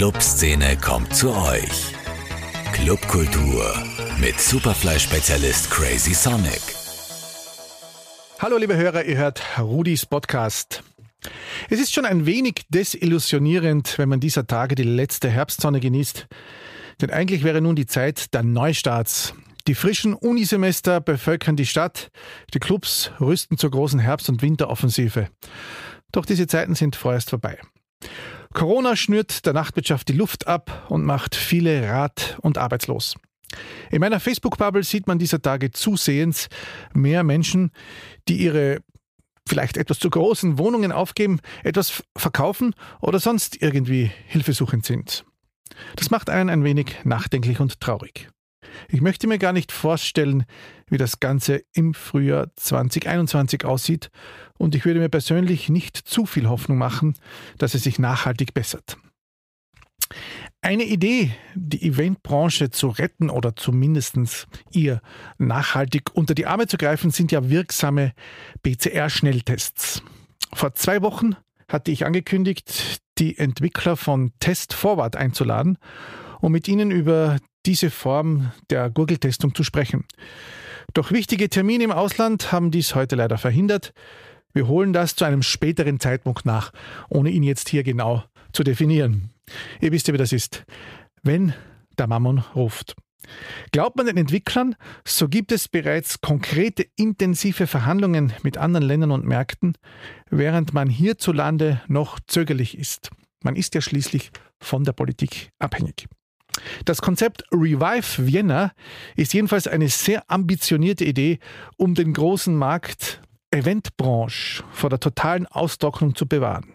Clubszene kommt zu euch. Clubkultur mit Superfly-Spezialist Crazy Sonic. Hallo liebe Hörer, ihr hört Rudis Podcast. Es ist schon ein wenig desillusionierend, wenn man dieser Tage die letzte Herbstsonne genießt. Denn eigentlich wäre nun die Zeit der Neustarts. Die frischen Unisemester bevölkern die Stadt, die Clubs rüsten zur großen Herbst- und Winteroffensive. Doch diese Zeiten sind vorerst vorbei. Corona schnürt der Nachtwirtschaft die Luft ab und macht viele rat- und arbeitslos. In meiner Facebook-Bubble sieht man dieser Tage zusehends mehr Menschen, die ihre vielleicht etwas zu großen Wohnungen aufgeben, etwas verkaufen oder sonst irgendwie hilfesuchend sind. Das macht einen ein wenig nachdenklich und traurig. Ich möchte mir gar nicht vorstellen, wie das Ganze im Frühjahr 2021 aussieht und ich würde mir persönlich nicht zu viel Hoffnung machen, dass es sich nachhaltig bessert. Eine Idee, die Eventbranche zu retten oder zumindest ihr nachhaltig unter die Arme zu greifen, sind ja wirksame PCR-Schnelltests. Vor zwei Wochen hatte ich angekündigt, die Entwickler von Test Forward einzuladen, um mit ihnen über diese Form der Gurgeltestung zu sprechen. Doch wichtige Termine im Ausland haben dies heute leider verhindert. Wir holen das zu einem späteren Zeitpunkt nach, ohne ihn jetzt hier genau zu definieren. Ihr wisst ja, wie das ist. Wenn der Mammon ruft. Glaubt man den Entwicklern, so gibt es bereits konkrete intensive Verhandlungen mit anderen Ländern und Märkten, während man hierzulande noch zögerlich ist. Man ist ja schließlich von der Politik abhängig. Das Konzept Revive Vienna ist jedenfalls eine sehr ambitionierte Idee, um den großen Markt Eventbranche vor der totalen Austrocknung zu bewahren.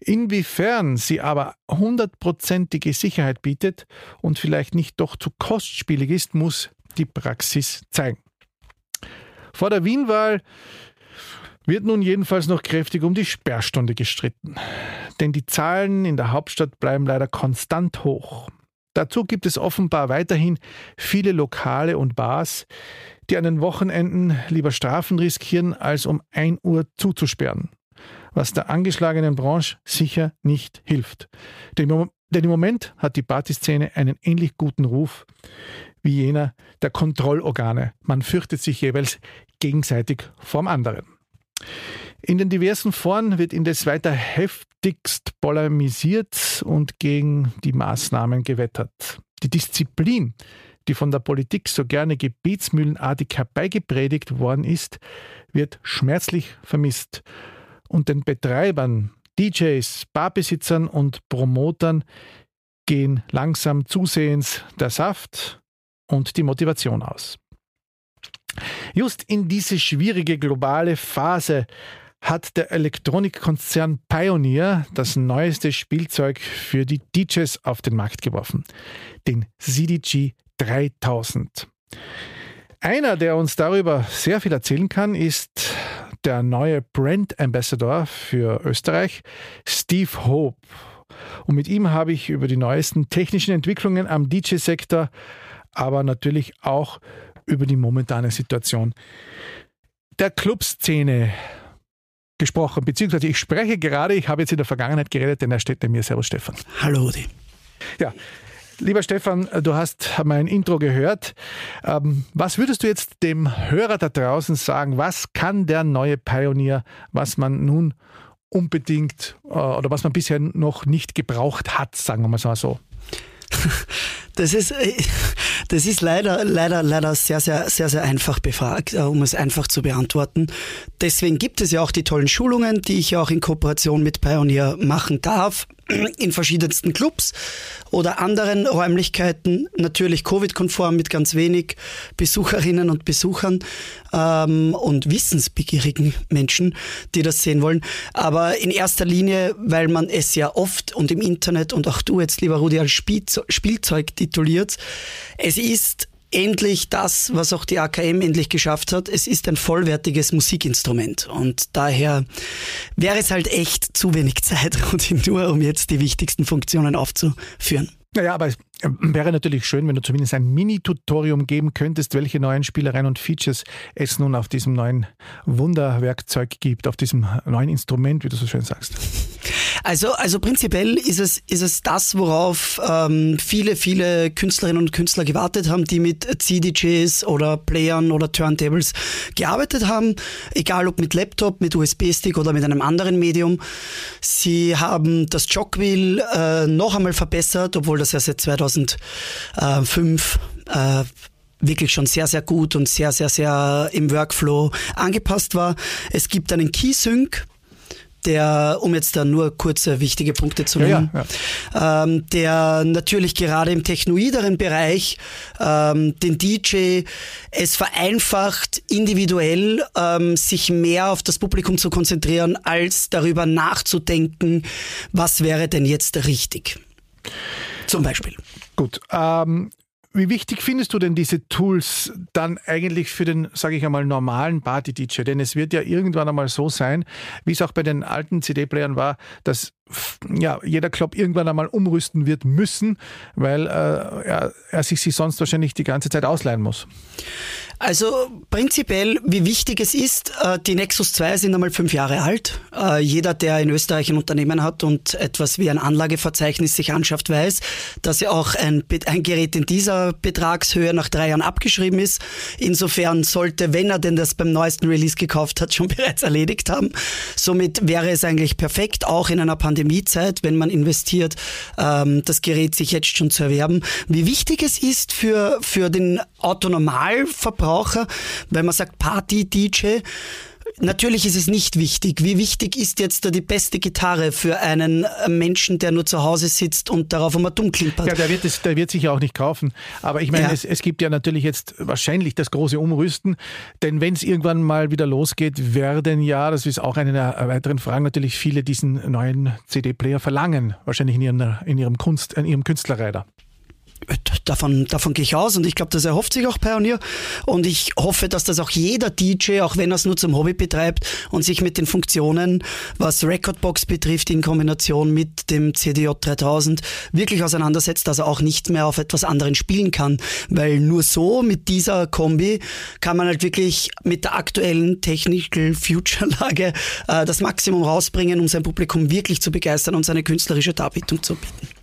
Inwiefern sie aber hundertprozentige Sicherheit bietet und vielleicht nicht doch zu kostspielig ist, muss die Praxis zeigen. Vor der Wienwahl wird nun jedenfalls noch kräftig um die Sperrstunde gestritten. Denn die Zahlen in der Hauptstadt bleiben leider konstant hoch. Dazu gibt es offenbar weiterhin viele Lokale und Bars, die an den Wochenenden lieber Strafen riskieren, als um 1 Uhr zuzusperren was der angeschlagenen Branche sicher nicht hilft. Denn im Moment hat die Partyszene einen ähnlich guten Ruf wie jener der Kontrollorgane. Man fürchtet sich jeweils gegenseitig vorm anderen. In den diversen Foren wird indes weiter heftigst polemisiert und gegen die Maßnahmen gewettert. Die Disziplin, die von der Politik so gerne gebetsmühlenartig herbeigepredigt worden ist, wird schmerzlich vermisst und den Betreibern, DJs, Barbesitzern und Promotern gehen langsam zusehends der Saft und die Motivation aus. Just in diese schwierige globale Phase hat der Elektronikkonzern Pioneer das neueste Spielzeug für die DJs auf den Markt geworfen, den CDG 3000. Einer, der uns darüber sehr viel erzählen kann, ist der neue Brand Ambassador für Österreich, Steve Hope. Und mit ihm habe ich über die neuesten technischen Entwicklungen am DJ-Sektor, aber natürlich auch über die momentane Situation der Clubszene gesprochen, beziehungsweise ich spreche gerade, ich habe jetzt in der Vergangenheit geredet, denn er steht neben mir. Servus Stefan. Hallo Udi. Ja, Lieber Stefan, du hast mein Intro gehört. Ähm, was würdest du jetzt dem Hörer da draußen sagen? Was kann der neue Pioneer, was man nun unbedingt äh, oder was man bisher noch nicht gebraucht hat, sagen wir mal so? Das ist, äh, das ist leider, leider, leider sehr, sehr, sehr, sehr einfach befragt, äh, um es einfach zu beantworten. Deswegen gibt es ja auch die tollen Schulungen, die ich ja auch in Kooperation mit Pioneer machen darf in verschiedensten Clubs oder anderen Räumlichkeiten, natürlich Covid-konform mit ganz wenig Besucherinnen und Besuchern ähm, und wissensbegierigen Menschen, die das sehen wollen. Aber in erster Linie, weil man es ja oft und im Internet und auch du jetzt, lieber Rudi, als Spielzeug tituliert, es ist endlich das, was auch die AKM endlich geschafft hat. Es ist ein vollwertiges Musikinstrument und daher wäre es halt echt zu wenig Zeit, nur um jetzt die wichtigsten Funktionen aufzuführen. Naja, aber wäre natürlich schön, wenn du zumindest ein Mini-Tutorium geben könntest, welche neuen Spielereien und Features es nun auf diesem neuen Wunderwerkzeug gibt, auf diesem neuen Instrument, wie du so schön sagst. Also, also prinzipiell ist es, ist es das, worauf ähm, viele, viele Künstlerinnen und Künstler gewartet haben, die mit CDJs oder Playern oder Turntables gearbeitet haben, egal ob mit Laptop, mit USB-Stick oder mit einem anderen Medium. Sie haben das Jogwheel äh, noch einmal verbessert, obwohl das ja seit 2005 äh, wirklich schon sehr, sehr gut und sehr, sehr, sehr im Workflow angepasst war. Es gibt einen Keysync, der, um jetzt da nur kurze wichtige Punkte zu nennen, ja, ja, ähm, der natürlich gerade im technoideren Bereich ähm, den DJ es vereinfacht, individuell ähm, sich mehr auf das Publikum zu konzentrieren, als darüber nachzudenken, was wäre denn jetzt richtig. Zum Beispiel. Gut. Ähm, wie wichtig findest du denn diese Tools dann eigentlich für den, sage ich einmal, normalen Party-DJ? Denn es wird ja irgendwann einmal so sein, wie es auch bei den alten CD-Playern war, dass ja, jeder Club irgendwann einmal umrüsten wird müssen, weil äh, er, er sich sie sonst wahrscheinlich die ganze Zeit ausleihen muss. Also prinzipiell, wie wichtig es ist, äh, die Nexus 2 sind einmal fünf Jahre alt. Äh, jeder, der in Österreich ein Unternehmen hat und etwas wie ein Anlageverzeichnis sich anschafft, weiß, dass ja auch ein, ein Gerät in dieser Betragshöhe nach drei Jahren abgeschrieben ist. Insofern sollte, wenn er denn das beim neuesten Release gekauft hat, schon bereits erledigt haben. Somit wäre es eigentlich perfekt, auch in einer Pandemiezeit, wenn man investiert, ähm, das Gerät sich jetzt schon zu erwerben. Wie wichtig es ist für, für den Autonormalverbraucher, Verbraucher, weil man sagt Party-DJ. Natürlich ist es nicht wichtig. Wie wichtig ist jetzt da die beste Gitarre für einen Menschen, der nur zu Hause sitzt und darauf einmal dumm klimpert? Ja, der wird, es, der wird sich ja auch nicht kaufen. Aber ich meine, ja. es, es gibt ja natürlich jetzt wahrscheinlich das große Umrüsten, denn wenn es irgendwann mal wieder losgeht, werden ja, das ist auch eine der weiteren Fragen, natürlich viele diesen neuen CD-Player verlangen, wahrscheinlich in ihrem, in ihrem Kunst, in ihrem Künstlerreiter davon, davon gehe ich aus und ich glaube, das erhofft sich auch Pioneer und ich hoffe, dass das auch jeder DJ, auch wenn er es nur zum Hobby betreibt und sich mit den Funktionen, was Recordbox betrifft, in Kombination mit dem CDJ 3000 wirklich auseinandersetzt, dass er auch nicht mehr auf etwas anderen spielen kann, weil nur so mit dieser Kombi kann man halt wirklich mit der aktuellen Technical Future Lage äh, das Maximum rausbringen, um sein Publikum wirklich zu begeistern und seine künstlerische Darbietung zu bieten.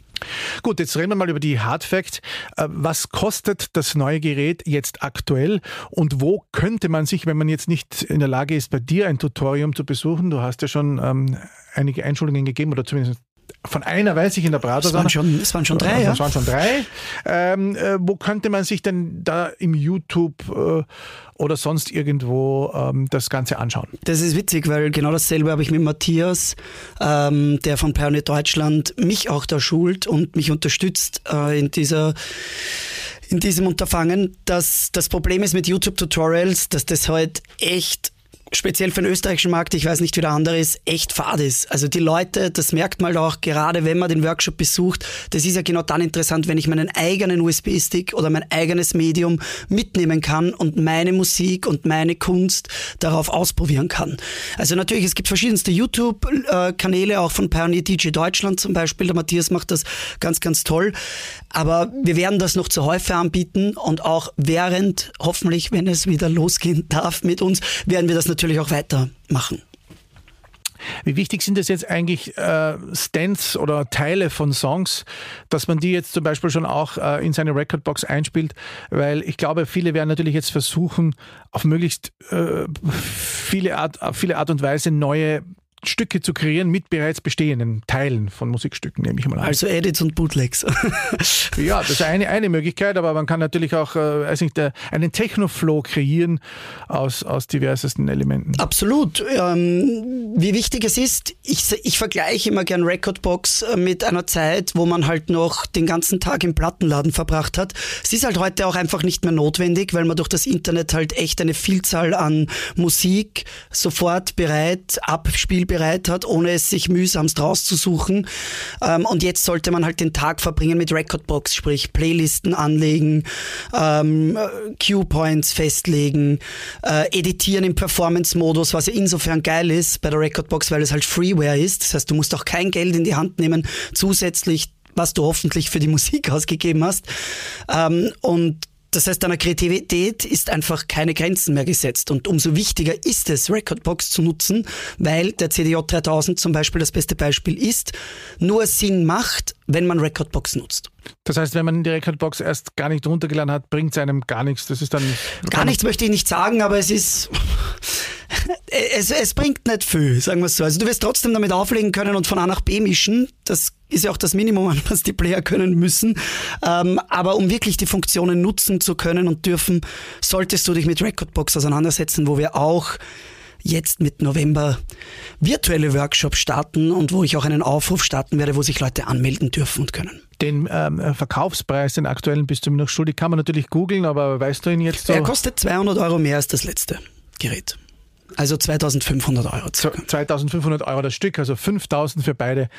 Gut, jetzt reden wir mal über die Hard Facts. Äh, was kostet das neue Gerät jetzt aktuell und wo könnte man sich, wenn man jetzt nicht in der Lage ist, bei dir ein Tutorium zu besuchen, du hast ja schon ähm, einige Einschulungen gegeben oder zumindest von einer weiß ich in der Prater. Es waren schon, es waren schon drei, ja. Es waren schon drei. Ähm, äh, wo könnte man sich denn da im YouTube äh, oder sonst irgendwo ähm, das Ganze anschauen? Das ist witzig, weil genau dasselbe habe ich mit Matthias, ähm, der von Pioneer Deutschland mich auch da schult und mich unterstützt äh, in dieser in diesem Unterfangen. dass das Problem ist mit YouTube-Tutorials, dass das halt echt speziell für den österreichischen Markt, ich weiß nicht, wie der andere ist, echt fad ist. Also die Leute, das merkt man auch gerade, wenn man den Workshop besucht, das ist ja genau dann interessant, wenn ich meinen eigenen USB-Stick oder mein eigenes Medium mitnehmen kann und meine Musik und meine Kunst darauf ausprobieren kann. Also natürlich, es gibt verschiedenste YouTube-Kanäle, auch von Pioneer DJ Deutschland zum Beispiel. Der Matthias macht das ganz, ganz toll. Aber wir werden das noch zu häufig anbieten und auch während, hoffentlich, wenn es wieder losgehen darf mit uns, werden wir das natürlich auch weitermachen. Wie wichtig sind es jetzt eigentlich äh, Stands oder Teile von Songs, dass man die jetzt zum Beispiel schon auch äh, in seine Recordbox einspielt? Weil ich glaube, viele werden natürlich jetzt versuchen, auf möglichst äh, viele, Art, auf viele Art und Weise neue Stücke zu kreieren mit bereits bestehenden Teilen von Musikstücken, nehme ich mal an. Also Edits und Bootlegs. ja, das ist eine, eine Möglichkeit, aber man kann natürlich auch äh, nicht, einen Technoflow kreieren aus, aus diversesten Elementen. Absolut. Ähm, wie wichtig es ist, ich, ich vergleiche immer gern Recordbox äh, mit einer Zeit, wo man halt noch den ganzen Tag im Plattenladen verbracht hat. Es ist halt heute auch einfach nicht mehr notwendig, weil man durch das Internet halt echt eine Vielzahl an Musik sofort bereit, abspielbar bereit hat, ohne es sich mühsamst rauszusuchen. Ähm, und jetzt sollte man halt den Tag verbringen mit Recordbox, sprich Playlisten anlegen, ähm, Cue-Points festlegen, äh, editieren im Performance-Modus, was ja insofern geil ist bei der Recordbox, weil es halt Freeware ist. Das heißt, du musst auch kein Geld in die Hand nehmen, zusätzlich was du hoffentlich für die Musik ausgegeben hast. Ähm, und das heißt, deiner Kreativität ist einfach keine Grenzen mehr gesetzt. Und umso wichtiger ist es, Recordbox zu nutzen, weil der CDJ 3000 zum Beispiel das beste Beispiel ist, nur Sinn macht, wenn man Recordbox nutzt. Das heißt, wenn man die Recordbox erst gar nicht runtergeladen hat, bringt es einem gar nichts. Das ist dann. Gar nichts möchte ich nicht sagen, aber es ist. Es, es bringt nicht viel, sagen wir es so. Also du wirst trotzdem damit auflegen können und von A nach B mischen. Das ist ja auch das Minimum, was die Player können müssen. Ähm, aber um wirklich die Funktionen nutzen zu können und dürfen, solltest du dich mit Recordbox auseinandersetzen, wo wir auch jetzt mit November virtuelle Workshops starten und wo ich auch einen Aufruf starten werde, wo sich Leute anmelden dürfen und können. Den ähm, Verkaufspreis, den aktuellen, bist du mir noch schuldig, kann man natürlich googeln, aber weißt du ihn jetzt so? Er kostet 200 Euro mehr als das letzte Gerät. Also 2500 Euro. Circa. 2500 Euro das Stück, also 5000 für beide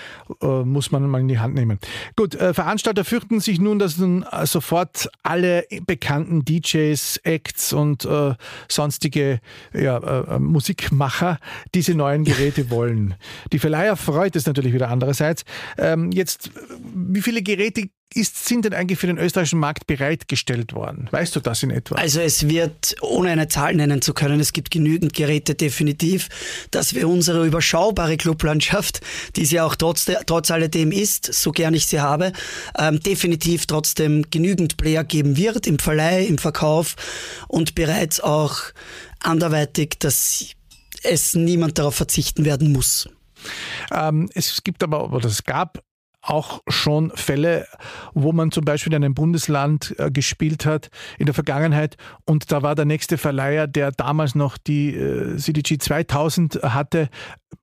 äh, muss man mal in die Hand nehmen. Gut, äh, Veranstalter fürchten sich nun, dass nun äh, sofort alle bekannten DJs, Acts und äh, sonstige ja, äh, äh, Musikmacher diese neuen Geräte wollen. Die Verleiher freut es natürlich wieder andererseits. Ähm, jetzt, wie viele Geräte ist, sind denn eigentlich für den österreichischen Markt bereitgestellt worden? Weißt du das in etwa? Also es wird, ohne eine Zahl nennen zu können, es gibt genügend Geräte definitiv, dass wir unsere überschaubare Clublandschaft, die sie auch trotz, trotz alledem ist, so gern ich sie habe, ähm, definitiv trotzdem genügend Player geben wird im Verleih, im Verkauf und bereits auch anderweitig, dass es niemand darauf verzichten werden muss. Ähm, es gibt aber, oder es gab auch schon Fälle, wo man zum Beispiel in einem Bundesland äh, gespielt hat in der Vergangenheit und da war der nächste Verleiher, der damals noch die äh, CDG 2000 hatte,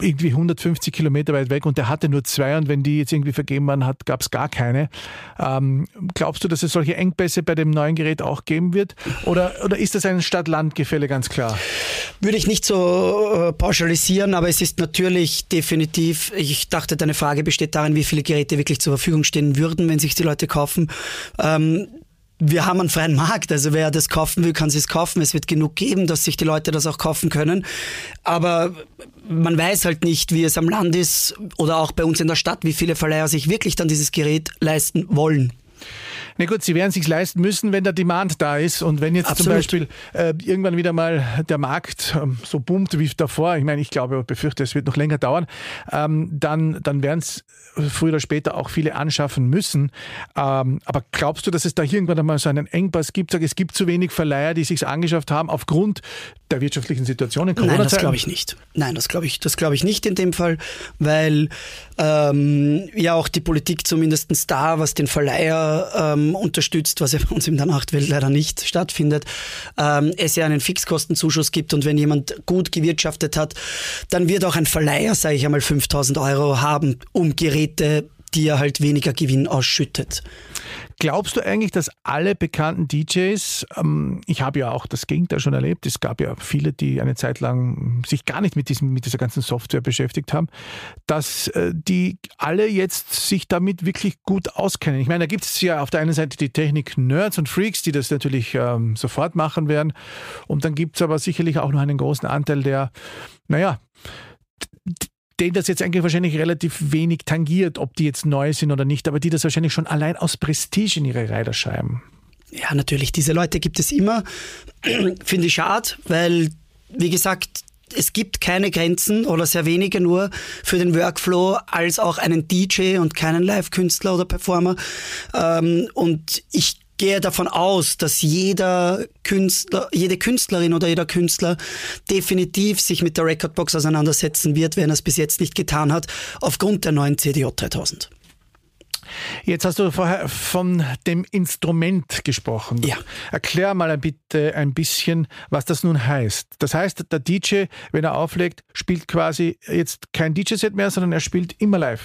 irgendwie 150 Kilometer weit weg und der hatte nur zwei und wenn die jetzt irgendwie vergeben waren, gab es gar keine. Ähm, glaubst du, dass es solche Engpässe bei dem neuen Gerät auch geben wird? Oder, oder ist das ein Stadt-Land-Gefälle ganz klar? Würde ich nicht so äh, pauschalisieren, aber es ist natürlich definitiv, ich dachte, deine Frage besteht darin, wie viele Geräte wirklich zur Verfügung stehen würden, wenn sich die Leute kaufen. Ähm, wir haben einen freien Markt, also wer das kaufen will, kann es kaufen. Es wird genug geben, dass sich die Leute das auch kaufen können. Aber man weiß halt nicht, wie es am Land ist oder auch bei uns in der Stadt, wie viele Verleiher sich wirklich dann dieses Gerät leisten wollen. Na gut, sie werden es sich leisten müssen, wenn der Demand da ist und wenn jetzt Absolut. zum Beispiel äh, irgendwann wieder mal der Markt ähm, so boomt wie davor, ich meine, ich glaube, befürchte, es wird noch länger dauern, ähm, dann, dann werden es früher oder später auch viele anschaffen müssen. Ähm, aber glaubst du, dass es da irgendwann einmal so einen Engpass gibt? Sag, es gibt zu wenig Verleiher, die sich angeschafft haben aufgrund der wirtschaftlichen Situation in Corona? Nein, das glaube ich nicht. Nein, das glaube ich, das glaube ich nicht in dem Fall, weil ähm, ja auch die Politik zumindest da, was den Verleiher ähm, unterstützt, was ja bei uns in der Nachtwelt leider nicht stattfindet, ähm, es ja einen Fixkostenzuschuss gibt und wenn jemand gut gewirtschaftet hat, dann wird auch ein Verleiher, sage ich einmal, 5000 Euro haben, um Geräte, die er halt weniger Gewinn ausschüttet. Glaubst du eigentlich, dass alle bekannten DJs, ähm, ich habe ja auch das Gegenteil schon erlebt, es gab ja viele, die eine Zeit lang sich gar nicht mit, diesem, mit dieser ganzen Software beschäftigt haben, dass äh, die alle jetzt sich damit wirklich gut auskennen? Ich meine, da gibt es ja auf der einen Seite die Technik-Nerds und Freaks, die das natürlich ähm, sofort machen werden. Und dann gibt es aber sicherlich auch noch einen großen Anteil, der, naja, den das jetzt eigentlich wahrscheinlich relativ wenig tangiert, ob die jetzt neu sind oder nicht, aber die das wahrscheinlich schon allein aus Prestige in ihre Reiter schreiben. Ja, natürlich, diese Leute gibt es immer. Finde ich schade, weil, wie gesagt, es gibt keine Grenzen oder sehr wenige nur für den Workflow als auch einen DJ und keinen Live-Künstler oder Performer. Ähm, und ich gehe davon aus, dass jeder Künstler, jede Künstlerin oder jeder Künstler definitiv sich mit der Recordbox auseinandersetzen wird, wenn er es bis jetzt nicht getan hat, aufgrund der neuen CDJ 3000. Jetzt hast du vorher von dem Instrument gesprochen. Ja. Erklär mal bitte ein bisschen, was das nun heißt. Das heißt, der DJ, wenn er auflegt, spielt quasi jetzt kein DJ-Set mehr, sondern er spielt immer live.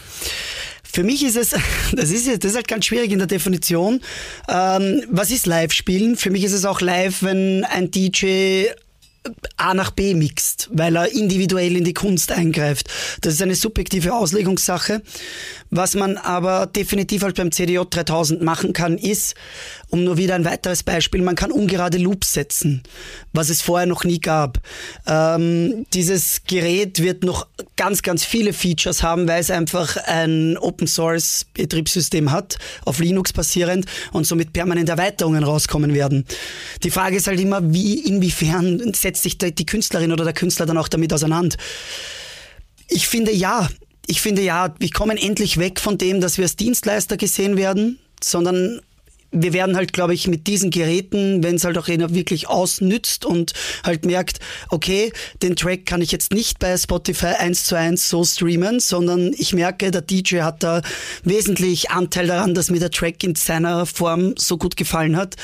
Für mich ist es, das ist, das ist halt ganz schwierig in der Definition. Ähm, was ist Live-Spielen? Für mich ist es auch live, wenn ein DJ A nach B mixt, weil er individuell in die Kunst eingreift. Das ist eine subjektive Auslegungssache. Was man aber definitiv halt beim CDJ 3000 machen kann, ist, um nur wieder ein weiteres Beispiel, man kann ungerade Loops setzen, was es vorher noch nie gab. Ähm, dieses Gerät wird noch ganz, ganz viele Features haben, weil es einfach ein Open Source Betriebssystem hat, auf Linux basierend und somit permanent Erweiterungen rauskommen werden. Die Frage ist halt immer, wie, inwiefern setzt sich die Künstlerin oder der Künstler dann auch damit auseinander? Ich finde ja, ich finde ja, wir kommen endlich weg von dem, dass wir als Dienstleister gesehen werden, sondern wir werden halt, glaube ich, mit diesen Geräten, wenn es halt auch einer wirklich ausnützt und halt merkt, okay, den Track kann ich jetzt nicht bei Spotify eins zu eins so streamen, sondern ich merke, der DJ hat da wesentlich Anteil daran, dass mir der Track in seiner Form so gut gefallen hat,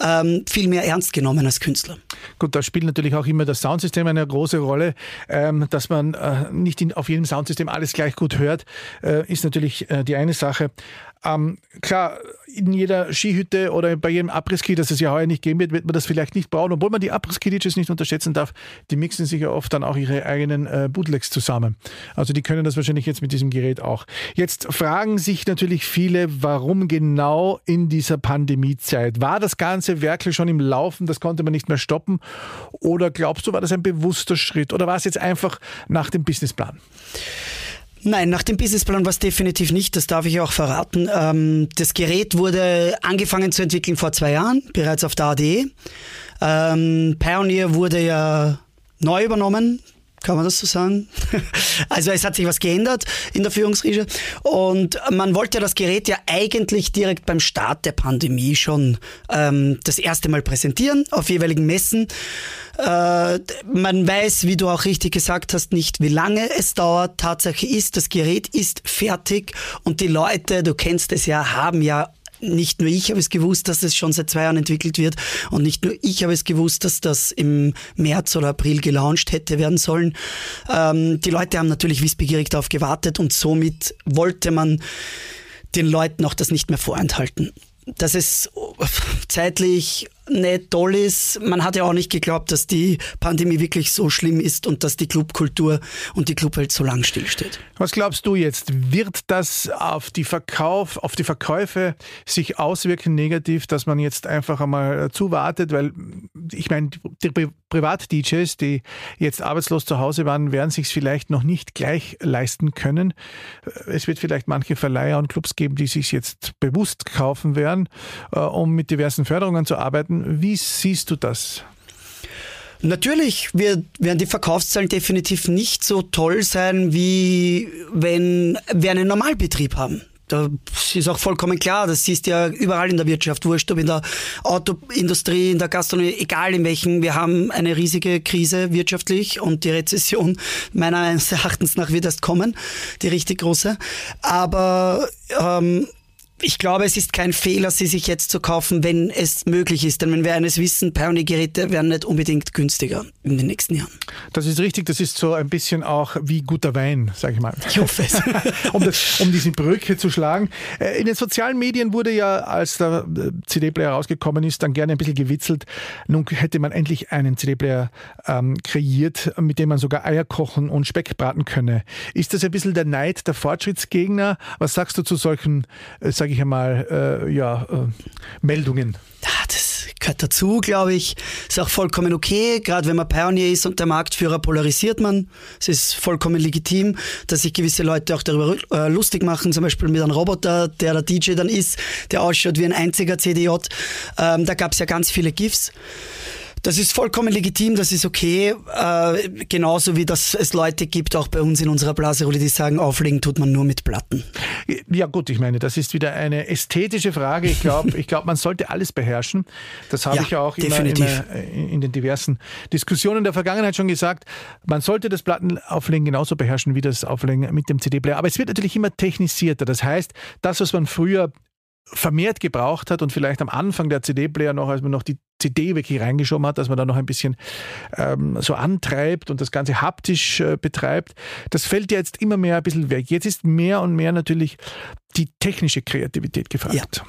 ähm, viel mehr ernst genommen als Künstler. Gut, da spielt natürlich auch immer das Soundsystem eine große Rolle. Ähm, dass man äh, nicht in, auf jedem Soundsystem alles gleich gut hört, äh, ist natürlich äh, die eine Sache. Ähm, klar, in jeder Skihütte oder bei jedem Abriss-Ski, das es ja heuer nicht geben wird, wird man das vielleicht nicht brauchen, obwohl man die Abriss-Ski-DJs nicht unterschätzen darf. Die mixen sich ja oft dann auch ihre eigenen äh, Bootlegs zusammen. Also die können das wahrscheinlich jetzt mit diesem Gerät auch. Jetzt fragen sich natürlich viele, warum genau in dieser Pandemiezeit? War das ganze wirklich schon im Laufen, das konnte man nicht mehr stoppen? Oder glaubst du, war das ein bewusster Schritt? Oder war es jetzt einfach nach dem Businessplan? Nein, nach dem Businessplan war es definitiv nicht, das darf ich auch verraten. Ähm, das Gerät wurde angefangen zu entwickeln vor zwei Jahren, bereits auf der ADE. Ähm, Pioneer wurde ja neu übernommen kann man das so sagen? Also es hat sich was geändert in der Führungsriege und man wollte das Gerät ja eigentlich direkt beim Start der Pandemie schon ähm, das erste Mal präsentieren auf jeweiligen Messen. Äh, man weiß, wie du auch richtig gesagt hast, nicht, wie lange es dauert. Tatsache ist, das Gerät ist fertig und die Leute, du kennst es ja, haben ja nicht nur ich habe es gewusst, dass es schon seit zwei Jahren entwickelt wird und nicht nur ich habe es gewusst, dass das im März oder April gelauncht hätte werden sollen. Ähm, die Leute haben natürlich wissbegierig darauf gewartet und somit wollte man den Leuten auch das nicht mehr vorenthalten. Dass es zeitlich nicht toll ist. Man hat ja auch nicht geglaubt, dass die Pandemie wirklich so schlimm ist und dass die Clubkultur und die Clubwelt so lang stillsteht. Was glaubst du jetzt? Wird das auf die Verkauf, auf die Verkäufe sich auswirken negativ, dass man jetzt einfach einmal zuwartet? Weil ich meine, die Privat-DJs, die jetzt arbeitslos zu Hause waren, werden sich vielleicht noch nicht gleich leisten können. Es wird vielleicht manche Verleiher und Clubs geben, die sich jetzt bewusst kaufen werden, äh, um mit diversen Förderungen zu arbeiten. Wie siehst du das? Natürlich werden die Verkaufszahlen definitiv nicht so toll sein, wie wenn wir einen Normalbetrieb haben. Da ist auch vollkommen klar, das siehst du ja überall in der Wirtschaft, wurscht, ob in der Autoindustrie, in der Gastronomie, egal in welchen. Wir haben eine riesige Krise wirtschaftlich und die Rezession meines Erachtens nach wird erst kommen, die richtig große. Aber ähm, ich glaube, es ist kein Fehler, sie sich jetzt zu kaufen, wenn es möglich ist. Denn wenn wir eines wissen, Pioneer-Geräte werden nicht unbedingt günstiger in den nächsten Jahren. Das ist richtig. Das ist so ein bisschen auch wie guter Wein, sage ich mal. Ich hoffe es. um, das, um diese Brücke zu schlagen. Äh, in den sozialen Medien wurde ja, als der äh, CD-Player rausgekommen ist, dann gerne ein bisschen gewitzelt. Nun hätte man endlich einen CD-Player ähm, kreiert, mit dem man sogar Eier kochen und Speck braten könne. Ist das ein bisschen der Neid der Fortschrittsgegner? Was sagst du zu solchen, äh, sage ich einmal, äh, ja, äh, Meldungen. Das gehört dazu, glaube ich. Ist auch vollkommen okay, gerade wenn man Pioneer ist und der Marktführer polarisiert man. Es ist vollkommen legitim, dass sich gewisse Leute auch darüber äh, lustig machen, zum Beispiel mit einem Roboter, der der DJ dann ist, der ausschaut wie ein einziger CDJ. Ähm, da gab es ja ganz viele GIFs. Das ist vollkommen legitim, das ist okay. Äh, genauso wie dass es Leute gibt, auch bei uns in unserer Blaserolle, die sagen, auflegen tut man nur mit Platten. Ja gut, ich meine, das ist wieder eine ästhetische Frage. Ich glaube, ich glaub, man sollte alles beherrschen. Das habe ja, ich ja auch immer, immer, in den diversen Diskussionen der Vergangenheit schon gesagt. Man sollte das Plattenauflegen genauso beherrschen wie das Auflegen mit dem CD-Player. Aber es wird natürlich immer technisierter. Das heißt, das, was man früher vermehrt gebraucht hat und vielleicht am Anfang der CD-Player noch, als man noch die CD wirklich reingeschoben hat, dass man da noch ein bisschen ähm, so antreibt und das Ganze haptisch äh, betreibt. Das fällt ja jetzt immer mehr ein bisschen weg. Jetzt ist mehr und mehr natürlich die technische Kreativität gefragt. Ja.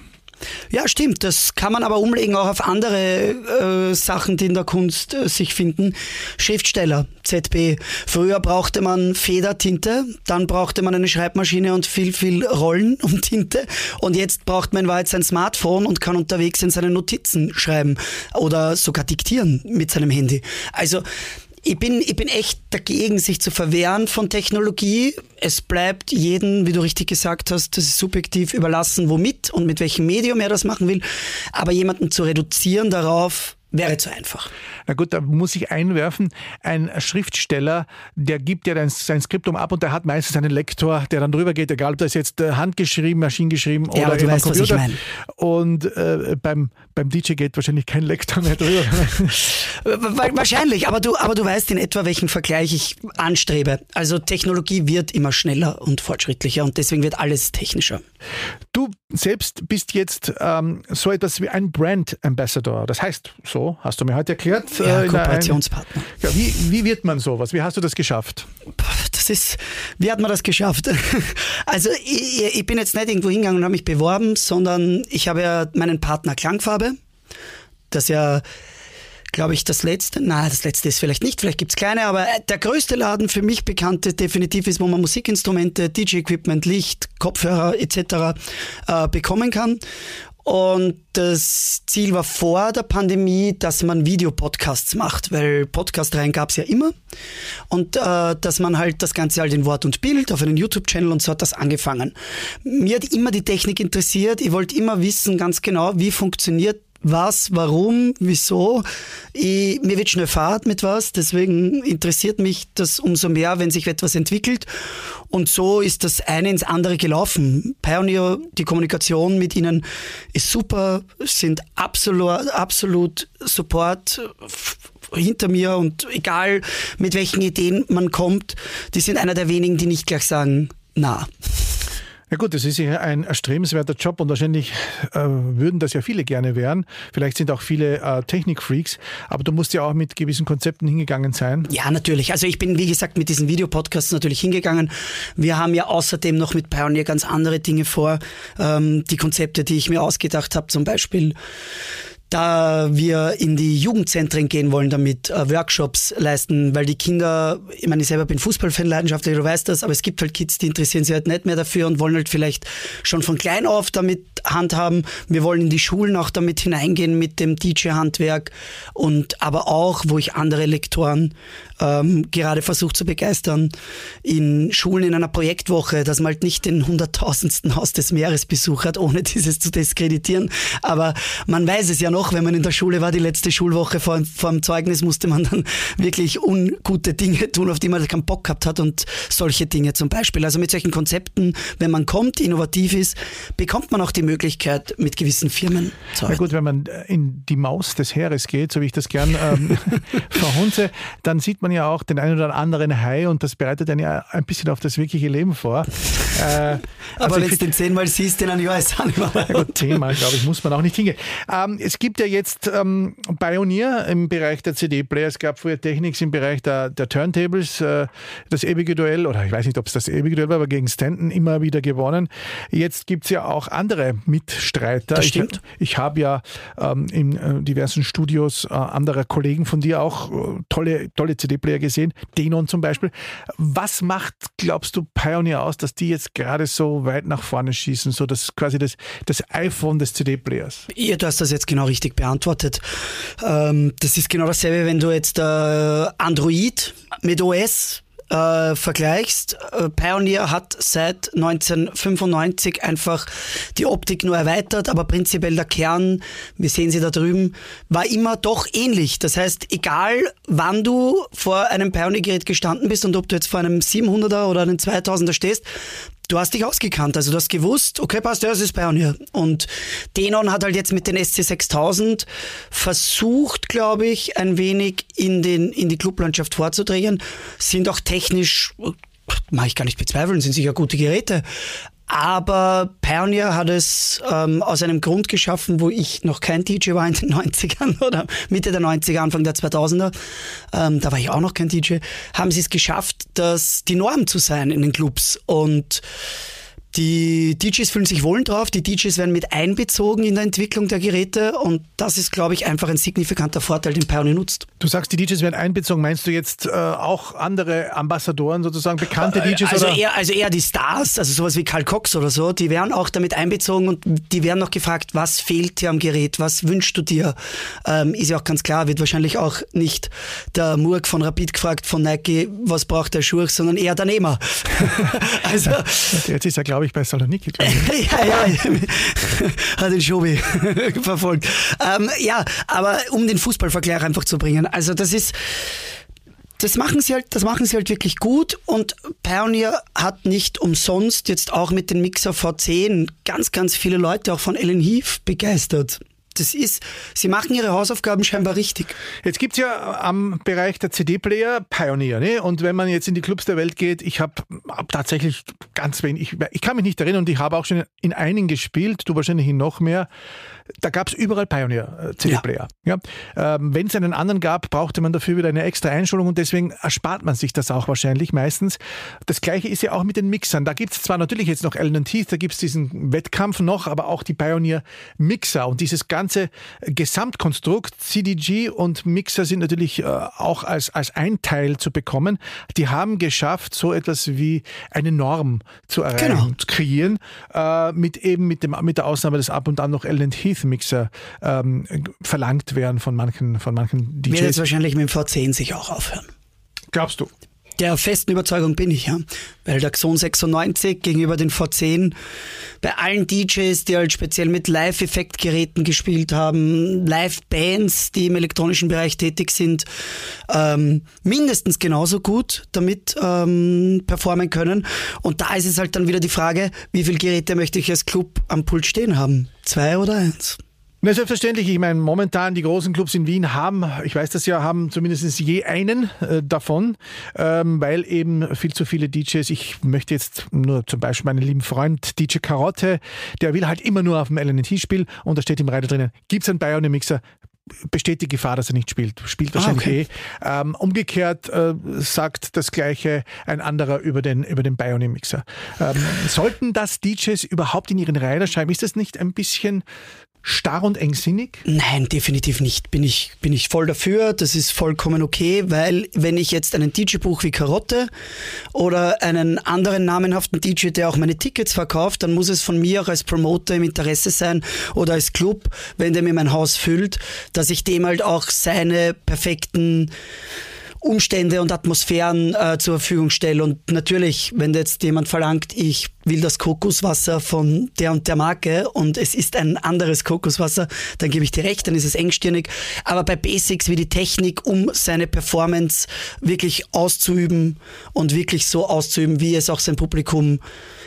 Ja, stimmt. Das kann man aber umlegen auch auf andere äh, Sachen, die in der Kunst äh, sich finden. Schriftsteller, ZB. Früher brauchte man Federtinte, dann brauchte man eine Schreibmaschine und viel, viel Rollen um Tinte. Und jetzt braucht man in sein Smartphone und kann unterwegs in seine Notizen schreiben oder sogar diktieren mit seinem Handy. Also ich bin, ich bin echt dagegen, sich zu verwehren von Technologie. Es bleibt jedem, wie du richtig gesagt hast, das ist subjektiv überlassen, womit und mit welchem Medium er das machen will. Aber jemanden zu reduzieren darauf, wäre zu einfach. Na gut, da muss ich einwerfen, ein Schriftsteller, der gibt ja sein Skriptum ab und der hat meistens einen Lektor, der dann drüber geht, egal ob das jetzt äh, handgeschrieben, maschinengeschrieben ja, oder weißt, Computer. Und äh, beim, beim DJ geht wahrscheinlich kein Lektor mehr drüber. wahrscheinlich, aber du, aber du weißt in etwa, welchen Vergleich ich anstrebe. Also Technologie wird immer schneller und fortschrittlicher und deswegen wird alles technischer. Du selbst bist jetzt ähm, so etwas wie ein Brand Ambassador. Das heißt, so hast du mir heute erklärt. Ja, äh, Kooperationspartner. Ein, ja, wie, wie wird man sowas? Wie hast du das geschafft? Das ist, wie hat man das geschafft? Also ich, ich bin jetzt nicht irgendwo hingegangen und habe mich beworben, sondern ich habe ja meinen Partner Klangfarbe, das ja glaube ich, das letzte, nein, das letzte ist vielleicht nicht, vielleicht gibt es kleine, aber der größte Laden für mich bekannte definitiv ist, wo man Musikinstrumente, DJ-Equipment, Licht, Kopfhörer etc. Äh, bekommen kann. Und das Ziel war vor der Pandemie, dass man Videopodcasts macht, weil Podcast-Reihen gab es ja immer. Und äh, dass man halt das Ganze halt in Wort und Bild auf einen YouTube-Channel und so hat das angefangen. Mir hat immer die Technik interessiert. Ich wollte immer wissen ganz genau, wie funktioniert was, warum, wieso. Ich, mir wird schnell Fahrt mit was, deswegen interessiert mich das umso mehr, wenn sich etwas entwickelt. Und so ist das eine ins andere gelaufen. Pioneer, die Kommunikation mit ihnen ist super, sind absolut, absolut Support hinter mir und egal mit welchen Ideen man kommt, die sind einer der wenigen, die nicht gleich sagen, na. Ja gut, das ist ja ein erstrebenswerter Job und wahrscheinlich äh, würden das ja viele gerne werden. Vielleicht sind auch viele äh, Technikfreaks, aber du musst ja auch mit gewissen Konzepten hingegangen sein. Ja, natürlich. Also ich bin, wie gesagt, mit diesen Videopodcasts natürlich hingegangen. Wir haben ja außerdem noch mit Pioneer ganz andere Dinge vor. Ähm, die Konzepte, die ich mir ausgedacht habe, zum Beispiel da wir in die Jugendzentren gehen wollen, damit äh, Workshops leisten, weil die Kinder, ich meine, ich selber bin Fußballfan leidenschaftlich, du weißt das, aber es gibt halt Kids, die interessieren sich halt nicht mehr dafür und wollen halt vielleicht schon von klein auf damit handhaben. Wir wollen in die Schulen auch damit hineingehen mit dem DJ-Handwerk und aber auch, wo ich andere Lektoren ähm, gerade versucht zu begeistern, in Schulen in einer Projektwoche, dass man halt nicht den hunderttausendsten Haus des Meeres besucht hat, ohne dieses zu diskreditieren. Aber man weiß es ja noch, wenn man in der Schule war, die letzte Schulwoche vor, vor dem Zeugnis musste man dann wirklich ungute Dinge tun, auf die man keinen Bock gehabt hat und solche Dinge zum Beispiel. Also mit solchen Konzepten, wenn man kommt, innovativ ist, bekommt man auch die Möglichkeit, mit gewissen Firmen zu arbeiten. Na gut, wenn man in die Maus des Heeres geht, so wie ich das gern ähm, verhunze, dann sieht man ja auch den einen oder anderen Hai und das bereitet einen ja ein bisschen auf das wirkliche Leben vor. Äh, Aber also wenn du den zehnmal siehst, in einem Jahr ist auch nicht mehr. Gut, zehnmal, glaube ich, muss man auch nicht hingehen. Ähm, es gibt ja jetzt ähm, Pioneer im Bereich der CD-Player. Es gab früher Technics im Bereich der, der Turntables. Äh, das ewige Duell, oder ich weiß nicht, ob es das ewige Duell war, aber gegen Stanton immer wieder gewonnen. Jetzt gibt es ja auch andere Mitstreiter. Das stimmt. Ich, ich habe ja ähm, in äh, diversen Studios äh, anderer Kollegen von dir auch äh, tolle, tolle CD-Player gesehen. Denon zum Beispiel. Was macht, glaubst du, Pioneer aus, dass die jetzt gerade so weit nach vorne schießen? So das quasi das, das iPhone des CD-Players. Ja, du hast das jetzt genau richtig beantwortet. Ähm, das ist genau dasselbe, wenn du jetzt äh, Android mit OS äh, vergleichst, äh, Pioneer hat seit 1995 einfach die Optik nur erweitert, aber prinzipiell der Kern, wir sehen sie da drüben, war immer doch ähnlich. Das heißt, egal wann du vor einem Pioneer-Gerät gestanden bist und ob du jetzt vor einem 700er oder einem 2000er stehst, du hast dich ausgekannt. Also du hast gewusst, okay, passt, ja, das ist Pioneer. Und Denon hat halt jetzt mit den SC6000 versucht, glaube ich, ein wenig in, den, in die Clublandschaft vorzudringen. Sind auch technisch, mache ich gar nicht bezweifeln, sind sicher gute Geräte. Aber Pioneer hat es ähm, aus einem Grund geschaffen, wo ich noch kein DJ war in den 90ern oder Mitte der 90er, Anfang der 2000er. Ähm, da war ich auch noch kein DJ. Haben sie es geschafft, dass die Norm zu sein in den Clubs. Und Die DJs fühlen sich wohl drauf, die DJs werden mit einbezogen in der Entwicklung der Geräte und das ist, glaube ich, einfach ein signifikanter Vorteil, den Pioneer nutzt. Du sagst, die DJs werden einbezogen. Meinst du jetzt äh, auch andere Ambassadoren, sozusagen bekannte äh, DJs? Also oder? eher, also eher die Stars, also sowas wie Karl Cox oder so, die werden auch damit einbezogen und die werden noch gefragt, was fehlt dir am Gerät, was wünschst du dir? Ähm, ist ja auch ganz klar, wird wahrscheinlich auch nicht der Murk von Rapid gefragt von Nike, was braucht der Schuh, sondern eher der Nehmer. also, Jetzt ist er, glaube ich, bei Saloniki. ja, ja, hat den Schobi verfolgt. Ähm, ja, aber um den Fußballvergleich einfach zu bringen. Also das ist das machen sie halt, das machen sie halt wirklich gut und Pioneer hat nicht umsonst jetzt auch mit den Mixer V10 ganz, ganz viele Leute auch von Ellen Heath begeistert das ist, sie machen ihre Hausaufgaben scheinbar richtig. Jetzt gibt es ja am Bereich der CD-Player Pioneer. Ne? Und wenn man jetzt in die Clubs der Welt geht, ich habe hab tatsächlich ganz wenig, ich, ich, kann mich nicht erinnern und ich habe auch schon in einigen gespielt, du wahrscheinlich in noch mehr. Da gab es überall Pioneer-CD-Player. Äh, ja. ja. Ähm, wenn es einen anderen gab, brauchte man dafür wieder eine extra Einschulung und deswegen erspart man sich das auch wahrscheinlich meistens. Das gleiche ist ja auch mit den Mixern. Da gibt es zwar natürlich jetzt noch Allen Teeth, da gibt es diesen Wettkampf noch, aber auch die Pioneer-Mixer und dieses ganze Gesamtkonstrukt, CDG und Mixer sind natürlich äh, auch als, als ein Teil zu bekommen. Die haben geschafft, so etwas wie eine Norm zu erreichen, genau. zu kreieren, äh, mit eben mit, dem, mit der Ausnahme, dass ab und an noch Ellen Heath Mixer ähm, verlangt werden von manchen, von manchen DJs. Wird jetzt wahrscheinlich mit dem V10 sich auch aufhören. Glaubst du? Der festen Überzeugung bin ich, ja. Weil der Xon 96 gegenüber den V10 bei allen DJs, die halt speziell mit Live-Effektgeräten gespielt haben, Live-Bands, die im elektronischen Bereich tätig sind, ähm, mindestens genauso gut damit ähm, performen können. Und da ist es halt dann wieder die Frage, wie viele Geräte möchte ich als Club am Pult stehen haben? Zwei oder eins? Na, selbstverständlich. Ich meine, momentan die großen Clubs in Wien haben, ich weiß das ja, haben zumindest je einen äh, davon, ähm, weil eben viel zu viele DJs, ich möchte jetzt nur zum Beispiel meinen lieben Freund DJ Karotte, der will halt immer nur auf dem LNT spielen und da steht im Reiter drinnen, gibt es einen Bionic Mixer? besteht die Gefahr, dass er nicht spielt. Spielt ah, wahrscheinlich ah, okay. eh. Ähm, umgekehrt äh, sagt das Gleiche ein anderer über den, über den Bionic-Mixer. Ähm, sollten das DJs überhaupt in ihren Rider schreiben? Ist das nicht ein bisschen starr und engsinnig? Nein, definitiv nicht. Bin ich, bin ich voll dafür. Das ist vollkommen okay, weil wenn ich jetzt einen DJ-Buch wie Karotte oder einen anderen namenhaften DJ, der auch meine Tickets verkauft, dann muss es von mir auch als Promoter im Interesse sein oder als Club, wenn der mir mein Haus füllt, dass ich dem halt auch seine perfekten Umstände und Atmosphären äh, zur Verfügung stelle. Und natürlich, wenn jetzt jemand verlangt, ich will das Kokoswasser von der und der Marke und es ist ein anderes Kokoswasser, dann gebe ich dir recht, dann ist es engstirnig. Aber bei Basics wie die Technik, um seine Performance wirklich auszuüben und wirklich so auszuüben, wie es auch sein Publikum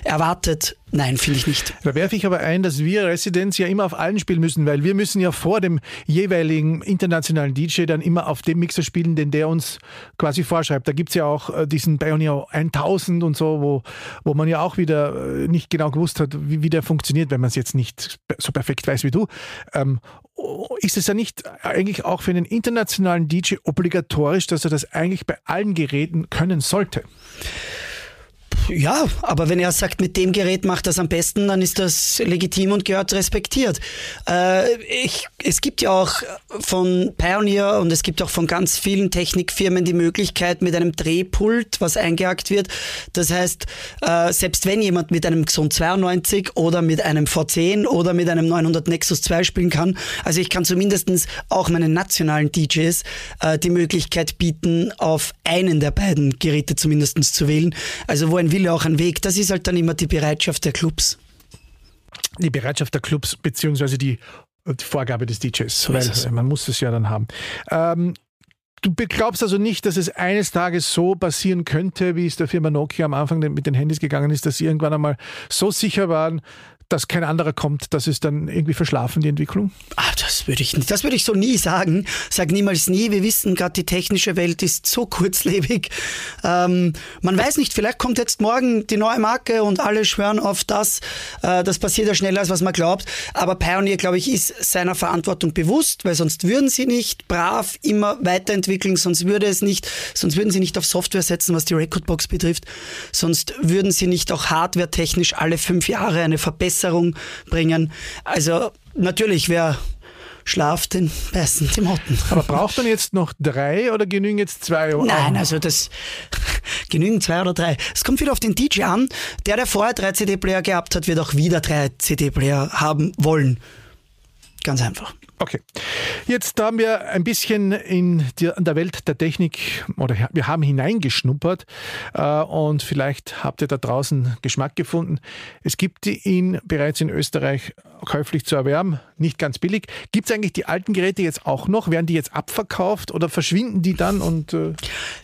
erwartet, Nein, finde ich nicht. Da werfe ich aber ein, dass wir Residents ja immer auf allen spielen müssen, weil wir müssen ja vor dem jeweiligen internationalen DJ dann immer auf dem Mixer spielen, den der uns quasi vorschreibt. Da gibt es ja auch äh, diesen Pioneer 1000 und so, wo, wo man ja auch wieder äh, nicht genau gewusst hat, wie, wie der funktioniert, wenn man es jetzt nicht so perfekt weiß wie du. Ähm, ist es ja nicht eigentlich auch für einen internationalen DJ obligatorisch, dass er das eigentlich bei allen Geräten können sollte? Ja, aber wenn er sagt, mit dem Gerät macht das am besten, dann ist das legitim und gehört respektiert. Äh, ich, es gibt ja auch von Pioneer und es gibt auch von ganz vielen Technikfirmen die Möglichkeit mit einem Drehpult, was eingehakt wird. Das heißt, äh, selbst wenn jemand mit einem Xon 92 oder mit einem V10 oder mit einem 900 Nexus 2 spielen kann, also ich kann zumindest auch meinen nationalen DJs äh, die Möglichkeit bieten, auf einen der beiden Geräte zumindest zu wählen. Also wo ein Wille auch ein Weg. Das ist halt dann immer die Bereitschaft der Clubs. Die Bereitschaft der Clubs, beziehungsweise die, die Vorgabe des DJs, so weil man muss es ja dann haben. Ähm, Du glaubst also nicht, dass es eines Tages so passieren könnte, wie es der Firma Nokia am Anfang mit den Handys gegangen ist, dass sie irgendwann einmal so sicher waren, dass kein anderer kommt, das ist dann irgendwie verschlafen, die Entwicklung? Ah, das würde ich nicht, das würde ich so nie sagen. Sag niemals nie. Wir wissen gerade, die technische Welt ist so kurzlebig. Ähm, man weiß nicht, vielleicht kommt jetzt morgen die neue Marke und alle schwören auf das. Äh, das passiert ja schneller, als was man glaubt. Aber Pioneer, glaube ich, ist seiner Verantwortung bewusst, weil sonst würden sie nicht brav immer weiterentwickeln, sonst würde es nicht, sonst würden sie nicht auf Software setzen, was die Recordbox betrifft, sonst würden sie nicht auch hardware-technisch alle fünf Jahre eine Verbesserung bringen. Also natürlich, wer schlaft den beißen die Motten. Aber braucht man jetzt noch drei oder genügen jetzt zwei? Nein, also das genügen zwei oder drei. Es kommt wieder auf den DJ an. Der, der vorher drei CD-Player gehabt hat, wird auch wieder drei CD-Player haben wollen. Ganz einfach. Okay. Jetzt haben wir ein bisschen in die, in der Welt der Technik oder wir haben hineingeschnuppert äh, und vielleicht habt ihr da draußen Geschmack gefunden. Es gibt ihn bereits in Österreich käuflich zu erwerben, nicht ganz billig. Gibt es eigentlich die alten Geräte jetzt auch noch? Werden die jetzt abverkauft oder verschwinden die dann? Und, äh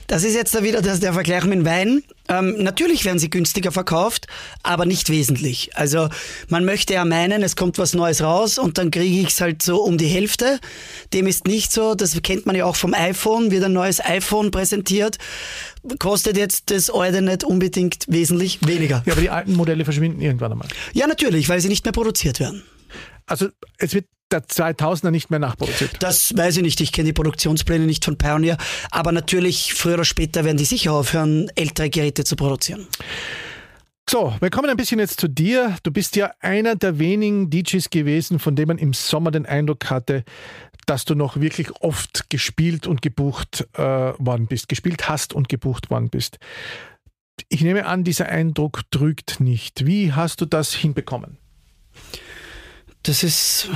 das ist jetzt da wieder das, der Vergleich mit Wein. Ähm, natürlich werden sie günstiger verkauft, aber nicht wesentlich. Also man möchte ja meinen, es kommt was Neues raus und dann kriege ich es halt so um die Hälfte. Dem ist nicht so. Das kennt man ja auch vom iPhone. Wird ein neues iPhone präsentiert, kostet jetzt das alte nicht unbedingt wesentlich weniger. Ja, aber die alten Modelle verschwinden irgendwann einmal. Ja, natürlich, weil sie nicht mehr produziert werden. Also es wird der 2000er nicht mehr nachproduziert. Das weiß ich nicht. Ich kenne die Produktionspläne nicht von Pioneer. Aber natürlich, früher oder später werden die sicher aufhören, ältere Geräte zu produzieren. So, wir kommen ein bisschen jetzt zu dir. Du bist ja einer der wenigen DJs gewesen, von dem man im Sommer den Eindruck hatte, dass du noch wirklich oft gespielt und gebucht äh, worden bist, gespielt hast und gebucht worden bist. Ich nehme an, dieser Eindruck trügt nicht. Wie hast du das hinbekommen? Das ist,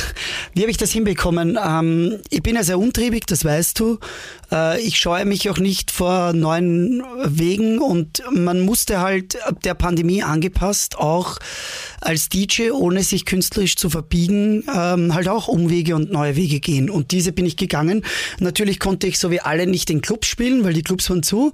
wie habe ich das hinbekommen? Ähm, ich bin ja sehr untriebig, das weißt du. Äh, ich scheue mich auch nicht vor neuen Wegen und man musste halt der Pandemie angepasst, auch als DJ, ohne sich künstlerisch zu verbiegen, ähm, halt auch Umwege und neue Wege gehen. Und diese bin ich gegangen. Natürlich konnte ich so wie alle nicht in Clubs spielen, weil die Clubs waren zu.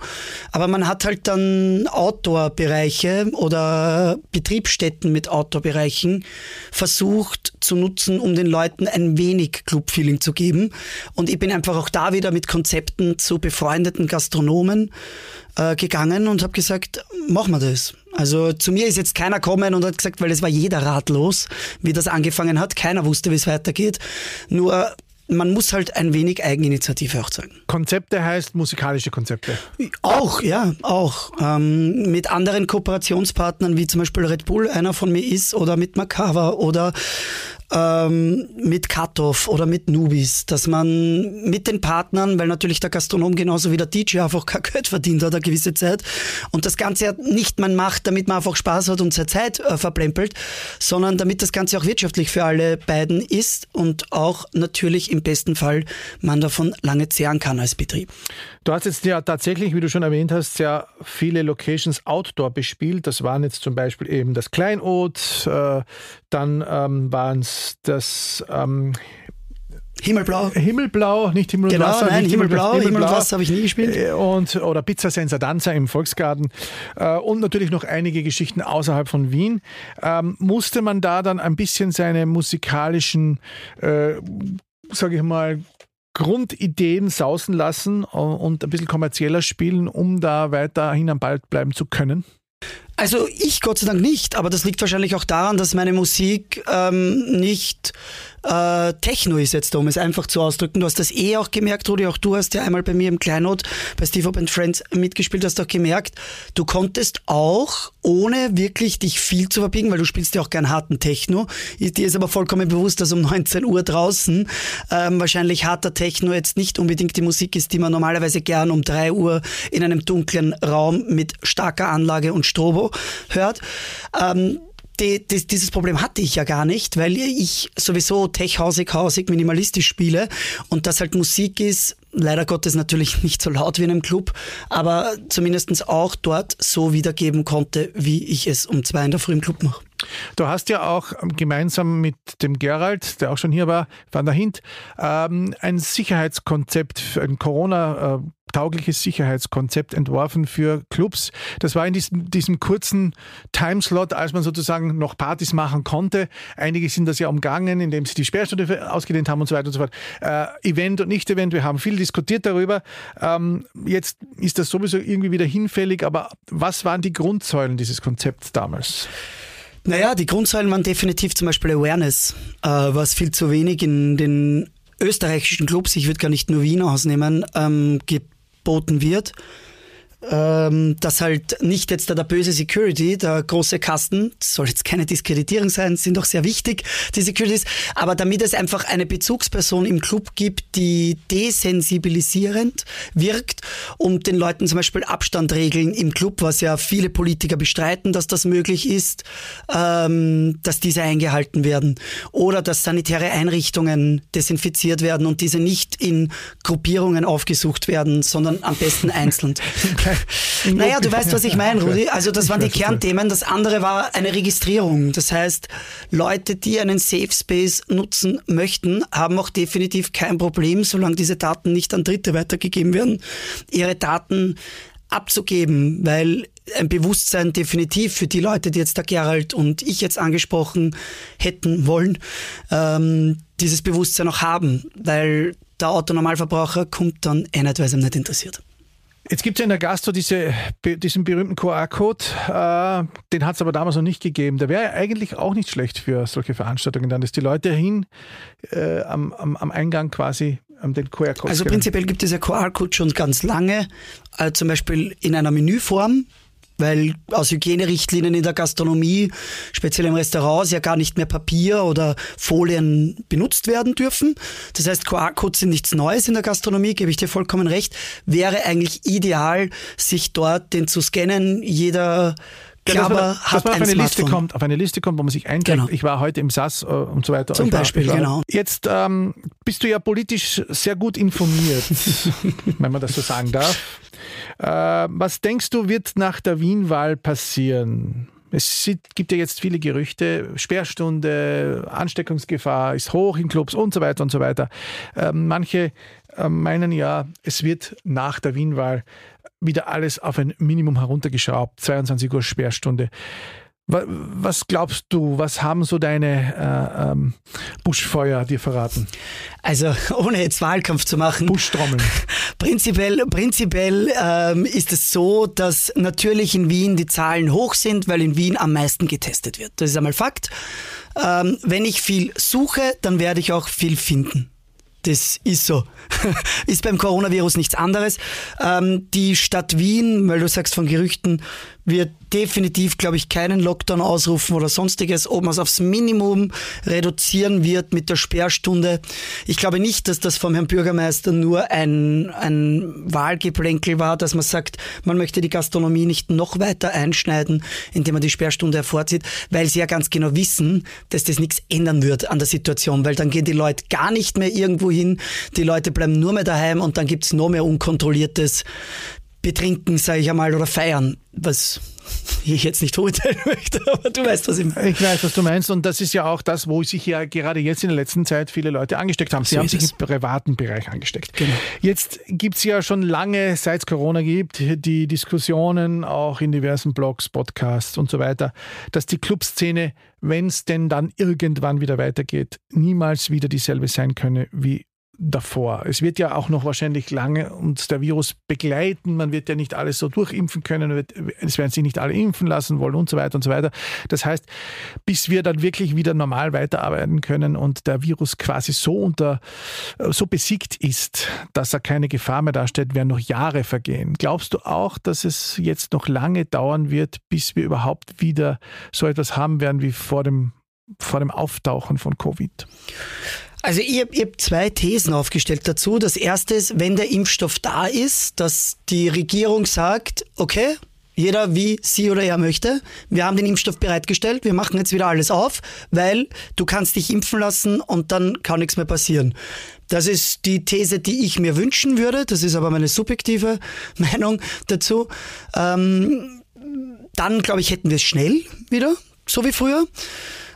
Aber man hat halt dann Outdoor-Bereiche oder Betriebsstätten mit Outdoor-Bereichen versucht, versucht zu nutzen, um den Leuten ein wenig Club-Feeling zu geben. Und ich bin einfach auch da wieder mit Konzepten zu befreundeten Gastronomen äh, gegangen und habe gesagt, machen wir das. Also zu mir ist jetzt keiner gekommen und hat gesagt, weil es war jeder ratlos, wie das angefangen hat. Keiner wusste, wie es weitergeht. Nur man muss halt ein wenig Eigeninitiative auch zeigen. Konzepte heißt musikalische Konzepte. Auch, ja, auch. Ähm, mit anderen Kooperationspartnern, wie zum Beispiel Red Bull einer von mir ist, oder mit Macava oder ähm, mit Cutoff oder mit Nubis, dass man mit den Partnern, weil natürlich der Gastronom genauso wie der DJ einfach kein Geld verdient hat eine gewisse Zeit und das Ganze nicht man macht, damit man einfach Spaß hat und seine Zeit äh, verplempelt, sondern damit das Ganze auch wirtschaftlich für alle beiden ist und auch natürlich im besten Fall man davon lange zehren kann als Betrieb. Du hast jetzt ja tatsächlich, wie du schon erwähnt hast, sehr viele Locations outdoor bespielt. Das waren jetzt zum Beispiel eben das Kleinod, äh, dann ähm, waren es das ähm, Himmelblau. Himmelblau, nicht Himmel und genau, Wasser. Nein, nicht Himmelblau, Himmel, Himmel und Wasser habe ich nie gespielt. Äh, und, oder Pizza Senza Danza im Volksgarten. Äh, und natürlich noch einige Geschichten außerhalb von Wien. Ähm, musste man da dann ein bisschen seine musikalischen, äh, sage ich mal, Grundideen sausen lassen und ein bisschen kommerzieller spielen, um da weiterhin am Ball bleiben zu können? Also ich Gott sei Dank nicht, aber das liegt wahrscheinlich auch daran, dass meine Musik ähm, nicht äh, Techno ist jetzt, um es einfach zu ausdrücken. Du hast das eh auch gemerkt, Rudi, auch du hast ja einmal bei mir im Kleinod bei Steve Up Friends mitgespielt, hast auch gemerkt, du konntest auch, ohne wirklich dich viel zu verbiegen, weil du spielst ja auch gern harten Techno, dir ist aber vollkommen bewusst, dass um 19 Uhr draußen ähm, wahrscheinlich harter Techno jetzt nicht unbedingt die Musik ist, die man normalerweise gern um 3 Uhr in einem dunklen Raum mit starker Anlage und Strobo hört. Ähm, die, die, dieses Problem hatte ich ja gar nicht, weil ich sowieso tech-hausig, hausig, minimalistisch spiele und das halt Musik ist, leider Gottes natürlich nicht so laut wie in einem Club, aber zumindest auch dort so wiedergeben konnte, wie ich es um zwei in der Früh im Club mache. Du hast ja auch gemeinsam mit dem Gerald, der auch schon hier war, Van der Hint, ähm, ein Sicherheitskonzept, ein Corona- taugliches Sicherheitskonzept entworfen für Clubs. Das war in diesem, diesem kurzen Timeslot, als man sozusagen noch Partys machen konnte. Einige sind das ja umgangen, indem sie die Sperrstunde ausgedehnt haben und so weiter und so fort. Äh, Event und Nicht-Event, wir haben viel diskutiert darüber. Ähm, jetzt ist das sowieso irgendwie wieder hinfällig, aber was waren die Grundsäulen dieses Konzepts damals? Naja, die Grundsäulen waren definitiv zum Beispiel Awareness, äh, was viel zu wenig in den österreichischen Clubs, ich würde gar nicht nur Wien ausnehmen, ähm, geboten wird ähm, dass halt nicht jetzt da der böse Security, der große Kasten, soll jetzt keine Diskreditierung sein, sind doch sehr wichtig, die Securities, aber damit es einfach eine Bezugsperson im Club gibt, die desensibilisierend wirkt und den Leuten zum Beispiel Abstand regeln im Club, was ja viele Politiker bestreiten, dass das möglich ist, ähm, dass diese eingehalten werden oder dass sanitäre Einrichtungen desinfiziert werden und diese nicht in Gruppierungen aufgesucht werden, sondern am besten einzeln. naja, du weißt, was ich meine, Rudi. Also das waren die Kernthemen. Das andere war eine Registrierung. Das heißt, Leute, die einen Safe Space nutzen möchten, haben auch definitiv kein Problem, solange diese Daten nicht an Dritte weitergegeben werden, ihre Daten abzugeben, weil ein Bewusstsein definitiv für die Leute, die jetzt der Gerald und ich jetzt angesprochen hätten wollen, ähm, dieses Bewusstsein auch haben, weil der Autonormalverbraucher kommt dann eh nicht, weil es ihm nicht interessiert. Jetzt gibt es ja in der Gastro diese, diesen berühmten QR-Code, äh, den hat es aber damals noch nicht gegeben. Der wäre eigentlich auch nicht schlecht für solche Veranstaltungen, dann, dass die Leute hin äh, am, am, am Eingang quasi den QR-Code Also prinzipiell gibt es ja QR-Code schon ganz lange, äh, zum Beispiel in einer Menüform weil aus Hygienerichtlinien in der Gastronomie, speziell im Restaurant, ja gar nicht mehr Papier oder Folien benutzt werden dürfen. Das heißt, QR-Codes sind nichts Neues in der Gastronomie, gebe ich dir vollkommen recht. Wäre eigentlich ideal, sich dort den zu scannen. Jeder ja, dass man, hat dass man auf, eine Liste kommt, auf eine Liste kommt, wo man sich einträgt. Genau. Ich war heute im SAS äh, und so weiter. Zum Beispiel, war, genau. Jetzt ähm, bist du ja politisch sehr gut informiert, wenn man das so sagen darf. Äh, was denkst du, wird nach der Wien-Wahl passieren? Es gibt ja jetzt viele Gerüchte, Sperrstunde, Ansteckungsgefahr ist hoch in Clubs und so weiter und so weiter. Ähm, manche äh, meinen ja, es wird nach der Wien-Wahl wieder alles auf ein Minimum heruntergeschraubt, 22 Uhr Sperrstunde. Was glaubst du, was haben so deine äh, ähm, Buschfeuer dir verraten? Also ohne jetzt Wahlkampf zu machen. Buschtrommeln. Prinzipiell, prinzipiell ähm, ist es so, dass natürlich in Wien die Zahlen hoch sind, weil in Wien am meisten getestet wird. Das ist einmal Fakt. Ähm, wenn ich viel suche, dann werde ich auch viel finden. Das ist so. ist beim Coronavirus nichts anderes. Ähm, die Stadt Wien, weil du sagst von Gerüchten, wird definitiv, glaube ich, keinen Lockdown ausrufen oder sonstiges, ob man es aufs Minimum reduzieren wird mit der Sperrstunde. Ich glaube nicht, dass das vom Herrn Bürgermeister nur ein, ein Wahlgeplänkel war, dass man sagt, man möchte die Gastronomie nicht noch weiter einschneiden, indem man die Sperrstunde hervorzieht, weil sie ja ganz genau wissen, dass das nichts ändern wird an der Situation, weil dann gehen die Leute gar nicht mehr irgendwo hin, die Leute bleiben nur mehr daheim und dann gibt es noch mehr unkontrolliertes betrinken, sage ich einmal, oder feiern, was ich jetzt nicht urteilen möchte, aber du weißt, was ich meine. Ich weiß, was du meinst und das ist ja auch das, wo sich ja gerade jetzt in der letzten Zeit viele Leute angesteckt haben. Sie so haben sich es. im privaten Bereich angesteckt. Genau. Jetzt gibt es ja schon lange, seit es Corona gibt, die Diskussionen auch in diversen Blogs, Podcasts und so weiter, dass die Clubszene, wenn es denn dann irgendwann wieder weitergeht, niemals wieder dieselbe sein könne wie davor. Es wird ja auch noch wahrscheinlich lange uns der Virus begleiten. Man wird ja nicht alles so durchimpfen können. Es werden sich nicht alle impfen lassen wollen und so weiter und so weiter. Das heißt, bis wir dann wirklich wieder normal weiterarbeiten können und der Virus quasi so unter, so besiegt ist, dass er keine Gefahr mehr darstellt, werden noch Jahre vergehen. Glaubst du auch, dass es jetzt noch lange dauern wird, bis wir überhaupt wieder so etwas haben werden wie vor dem, vor dem Auftauchen von Covid? Also ich habe hab zwei Thesen aufgestellt dazu. Das erste ist, wenn der Impfstoff da ist, dass die Regierung sagt, okay, jeder wie sie oder er möchte. Wir haben den Impfstoff bereitgestellt, wir machen jetzt wieder alles auf, weil du kannst dich impfen lassen und dann kann nichts mehr passieren. Das ist die These, die ich mir wünschen würde. Das ist aber meine subjektive Meinung dazu. Ähm, dann, glaube ich, hätten wir es schnell wieder, so wie früher.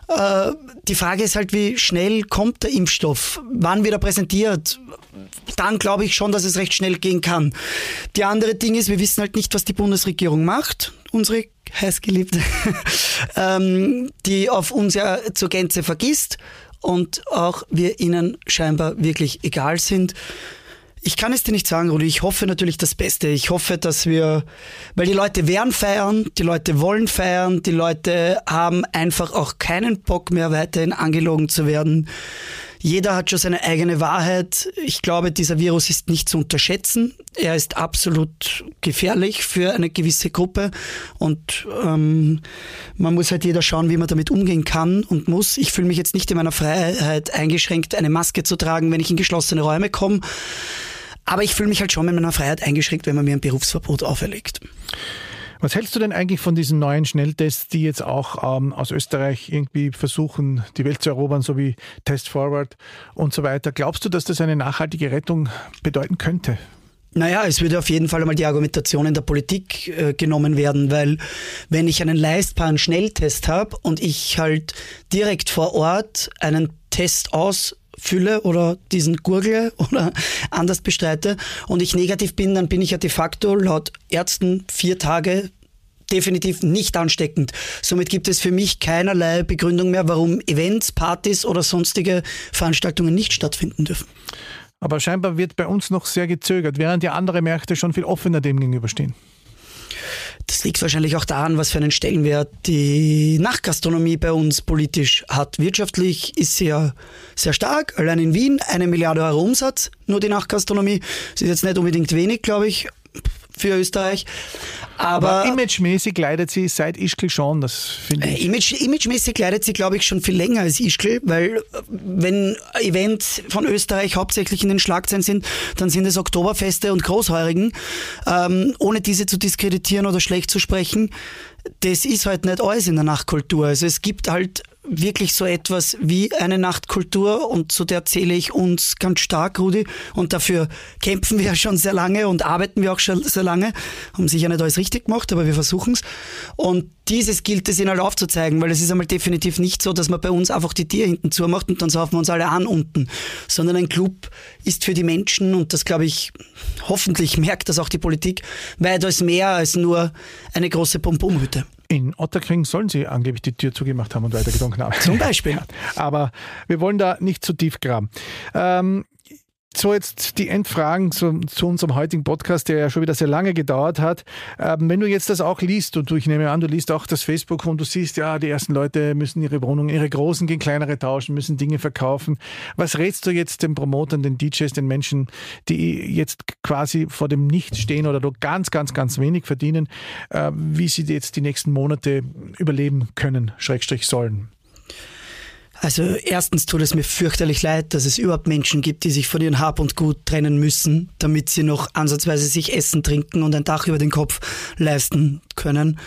Äh, die Frage ist halt, wie schnell kommt der Impfstoff? Wann wird er präsentiert? Dann glaube ich schon, dass es recht schnell gehen kann. Die andere Ding ist, wir wissen halt nicht, was die Bundesregierung macht. Unsere heißgeliebte, ähm, die auf uns ja zur Gänze vergisst und auch wir ihnen scheinbar wirklich egal sind. Ich kann es dir nicht sagen, Rudi. Ich hoffe natürlich das Beste. Ich hoffe, dass wir, weil die Leute werden feiern, die Leute wollen feiern, die Leute haben einfach auch keinen Bock mehr weiterhin angelogen zu werden. Jeder hat schon seine eigene Wahrheit. Ich glaube, dieser Virus ist nicht zu unterschätzen. Er ist absolut gefährlich für eine gewisse Gruppe und ähm, man muss halt jeder schauen, wie man damit umgehen kann und muss. Ich fühle mich jetzt nicht in meiner Freiheit eingeschränkt, eine Maske zu tragen, wenn ich in geschlossene Räume komme. Aber ich fühle mich halt schon mit meiner Freiheit eingeschränkt, wenn man mir ein Berufsverbot auferlegt. Was hältst du denn eigentlich von diesen neuen Schnelltests, die jetzt auch ähm, aus Österreich irgendwie versuchen, die Welt zu erobern, so wie Test Forward und so weiter? Glaubst du, dass das eine nachhaltige Rettung bedeuten könnte? Naja, es würde auf jeden Fall einmal die Argumentation in der Politik äh, genommen werden, weil wenn ich einen leistbaren Schnelltest habe und ich halt direkt vor Ort einen Test ausfülle oder diesen gurgle oder anders bestreite und ich negativ bin, dann bin ich ja de facto laut Ärzten vier Tage definitiv nicht ansteckend. Somit gibt es für mich keinerlei Begründung mehr, warum Events, Partys oder sonstige Veranstaltungen nicht stattfinden dürfen. Aber scheinbar wird bei uns noch sehr gezögert, während ja andere Märkte schon viel offener dem gegenüberstehen. Das liegt wahrscheinlich auch daran, was für einen Stellenwert die Nachtgastronomie bei uns politisch hat. Wirtschaftlich ist sie ja sehr stark. Allein in Wien eine Milliarde Euro Umsatz, nur die Nachtgastronomie. Das ist jetzt nicht unbedingt wenig, glaube ich, für Österreich. Aber, Aber imagemäßig leidet sie seit Ischgl schon, das finde ich. Äh, Image, imagemäßig leidet sie, glaube ich, schon viel länger als Ischgl, weil äh, wenn Events von Österreich hauptsächlich in den Schlagzeilen sind, dann sind es Oktoberfeste und Großheurigen. Ähm, ohne diese zu diskreditieren oder schlecht zu sprechen, das ist halt nicht alles in der Nachtkultur. Also es gibt halt wirklich so etwas wie eine Nachtkultur und zu der zähle ich uns ganz stark, Rudi. Und dafür kämpfen wir ja schon sehr lange und arbeiten wir auch schon sehr lange. Haben sicher nicht alles richtig gemacht, aber wir versuchen es. Und dieses gilt es ihnen halt aufzuzeigen, weil es ist einmal definitiv nicht so, dass man bei uns einfach die Tier hinten zumacht und dann saufen wir uns alle an unten, sondern ein Club ist für die Menschen und das glaube ich, hoffentlich merkt das auch die Politik, weitaus mehr als nur eine große Pom-Pom-Hütte. In Otterkring sollen sie angeblich die Tür zugemacht haben und weitergetrunken haben. Zum Beispiel. Aber wir wollen da nicht zu tief graben. Ähm, so jetzt die Endfragen zu, zu, unserem heutigen Podcast, der ja schon wieder sehr lange gedauert hat. Ähm, wenn du jetzt das auch liest und du, ich nehme an, du liest auch das Facebook und du siehst, ja, die ersten Leute müssen ihre Wohnungen, ihre großen gegen kleinere tauschen, müssen Dinge verkaufen. Was rätst du jetzt den Promotern, den DJs, den Menschen, die jetzt quasi vor dem Nichts stehen oder nur ganz, ganz, ganz wenig verdienen, äh, wie sie jetzt die nächsten Monate überleben können, Schrägstrich sollen? Also erstens tut es mir fürchterlich leid, dass es überhaupt Menschen gibt, die sich von ihrem Hab und Gut trennen müssen, damit sie noch ansatzweise sich Essen, Trinken und ein Dach über den Kopf leisten können.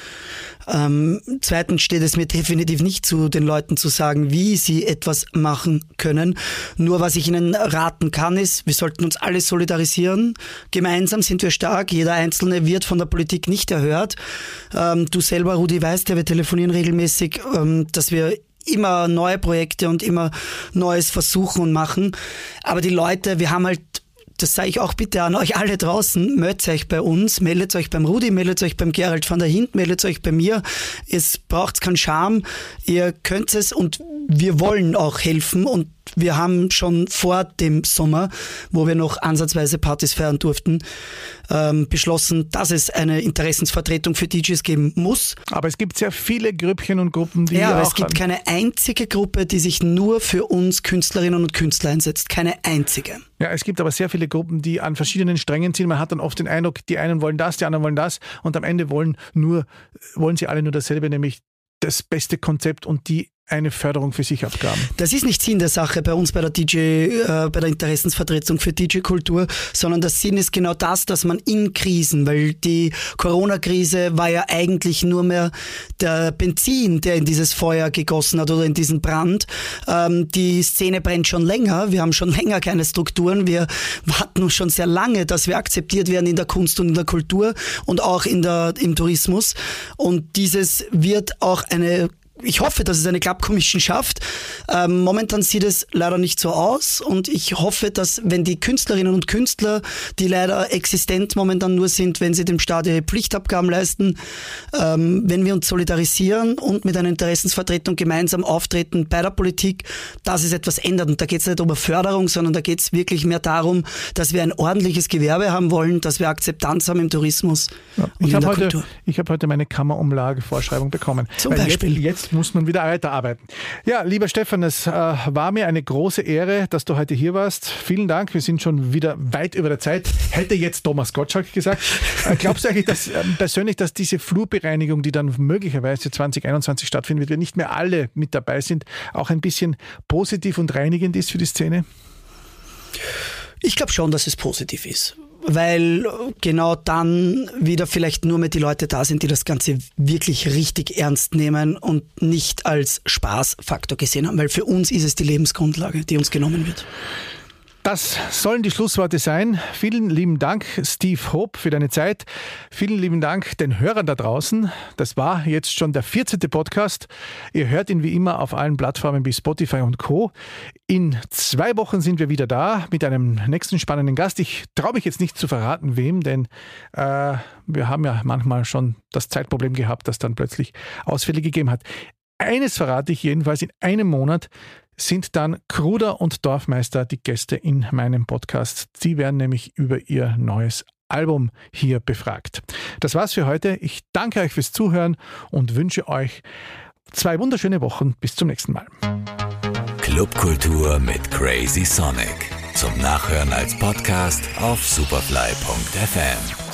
Ähm, zweitens steht es mir definitiv nicht zu, den Leuten zu sagen, wie sie etwas machen können. Nur was ich ihnen raten kann, ist, wir sollten uns alle solidarisieren. Gemeinsam sind wir stark. Jeder Einzelne wird von der Politik nicht erhört. Ähm, du selber, Rudi, weißt ja, wir telefonieren regelmäßig, ähm, dass wir immer neue Projekte und immer Neues versuchen und machen. Aber die Leute, wir haben halt das sage ich auch bitte an euch alle draußen, meldet euch bei uns, meldet euch beim Rudi, meldet euch beim Gerald van der Hint, meldet euch bei mir. Es braucht keinen Charme, ihr könnt es und wir wollen auch helfen und wir haben schon vor dem Sommer, wo wir noch ansatzweise Partys feiern durften, ähm, beschlossen, dass es eine Interessensvertretung für DJs geben muss. Aber es gibt sehr viele Grüppchen und Gruppen, die ja, aber es gibt keine einzige Gruppe, die sich nur für uns Künstlerinnen und Künstler einsetzt. Keine einzige. Ja, es gibt aber sehr viele Gruppen, die an verschiedenen Strängen ziehen. Man hat dann oft den Eindruck, die einen wollen das, die anderen wollen das und am Ende wollen nur, wollen sie alle nur dasselbe, nämlich das beste Konzept und die eine Förderung für sich abgaben. Das ist nicht Sinn der Sache bei uns bei der DJ, äh, bei der Interessensvertretung für DJ-Kultur, sondern der Sinn ist genau das, dass man in Krisen, weil die Corona-Krise war ja eigentlich nur mehr der Benzin, der in dieses Feuer gegossen hat oder in diesen Brand. Ähm, die Szene brennt schon länger, wir haben schon länger keine Strukturen, wir warten schon sehr lange, dass wir akzeptiert werden in der Kunst und in der Kultur und auch in der, im Tourismus. Und dieses wird auch eine ich hoffe, dass es eine Club Commission schafft. Ähm, momentan sieht es leider nicht so aus und ich hoffe, dass wenn die Künstlerinnen und Künstler, die leider existent momentan nur sind, wenn sie dem Staat ihre Pflichtabgaben leisten, ähm, wenn wir uns solidarisieren und mit einer Interessensvertretung gemeinsam auftreten bei der Politik, dass es etwas ändert. Und da geht es nicht um Förderung, sondern da geht es wirklich mehr darum, dass wir ein ordentliches Gewerbe haben wollen, dass wir Akzeptanz haben im Tourismus. Ja, ich habe heute, hab heute meine Kammerumlage-Vorschreibung bekommen. Zum Beispiel. Jetzt, muss man wieder weiterarbeiten. Ja, lieber Stefan, es äh, war mir eine große Ehre, dass du heute hier warst. Vielen Dank. Wir sind schon wieder weit über der Zeit. Hätte jetzt Thomas Gottschalk gesagt. Äh, glaubst du eigentlich dass, äh, persönlich, dass diese Flurbereinigung, die dann möglicherweise 2021 stattfinden wird, wir nicht mehr alle mit dabei sind, auch ein bisschen positiv und reinigend ist für die Szene? Ich glaube schon, dass es positiv ist weil genau dann wieder vielleicht nur mehr die Leute da sind, die das Ganze wirklich richtig ernst nehmen und nicht als Spaßfaktor gesehen haben, weil für uns ist es die Lebensgrundlage, die uns genommen wird. Das sollen die Schlussworte sein. Vielen lieben Dank, Steve Hope, für deine Zeit. Vielen lieben Dank den Hörern da draußen. Das war jetzt schon der 14. Podcast. Ihr hört ihn wie immer auf allen Plattformen wie Spotify und Co. In zwei Wochen sind wir wieder da mit einem nächsten spannenden Gast. Ich traue mich jetzt nicht zu verraten, wem, denn äh, wir haben ja manchmal schon das Zeitproblem gehabt, das dann plötzlich Ausfälle gegeben hat. Eines verrate ich jedenfalls in einem Monat sind dann Kruder und Dorfmeister die Gäste in meinem Podcast. Sie werden nämlich über ihr neues Album hier befragt. Das war's für heute. Ich danke euch fürs Zuhören und wünsche euch zwei wunderschöne Wochen. Bis zum nächsten Mal. Clubkultur mit Crazy Sonic. Zum Nachhören als Podcast auf superfly.fm.